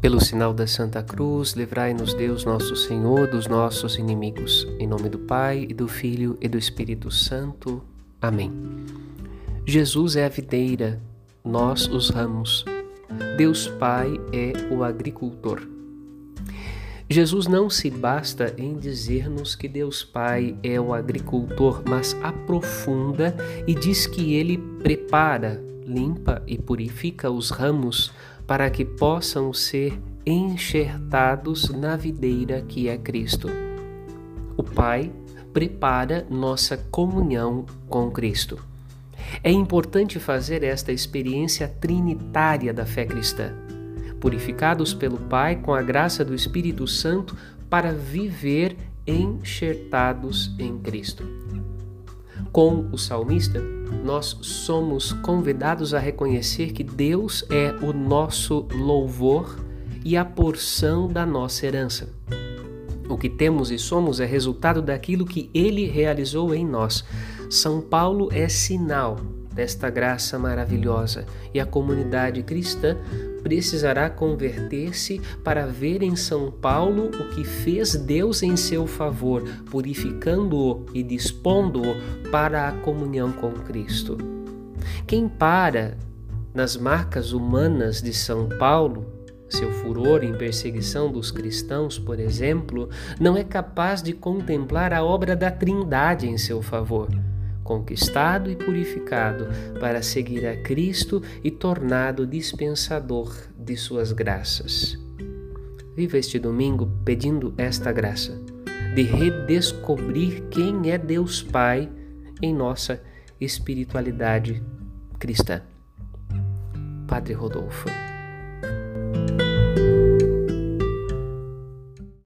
Pelo sinal da Santa Cruz, livrai-nos Deus nosso Senhor dos nossos inimigos. Em nome do Pai, e do Filho e do Espírito Santo. Amém. Jesus é a videira, nós os ramos. Deus Pai é o agricultor. Jesus não se basta em dizer-nos que Deus Pai é o agricultor, mas aprofunda e diz que ele prepara, limpa e purifica os ramos para que possam ser enxertados na videira que é Cristo. O Pai prepara nossa comunhão com Cristo. É importante fazer esta experiência trinitária da fé cristã, purificados pelo Pai com a graça do Espírito Santo para viver enxertados em Cristo. Com o salmista, nós somos convidados a reconhecer que Deus é o nosso louvor e a porção da nossa herança. O que temos e somos é resultado daquilo que Ele realizou em nós. São Paulo é sinal desta graça maravilhosa e a comunidade cristã precisará converter-se para ver em São Paulo o que fez Deus em seu favor, purificando-o e dispondo-o para a comunhão com Cristo. Quem para nas marcas humanas de São Paulo, seu furor em perseguição dos cristãos, por exemplo, não é capaz de contemplar a obra da Trindade em seu favor conquistado e purificado para seguir a Cristo e tornado dispensador de suas graças. Viva este domingo pedindo esta graça de redescobrir quem é Deus Pai em nossa espiritualidade cristã. Padre Rodolfo.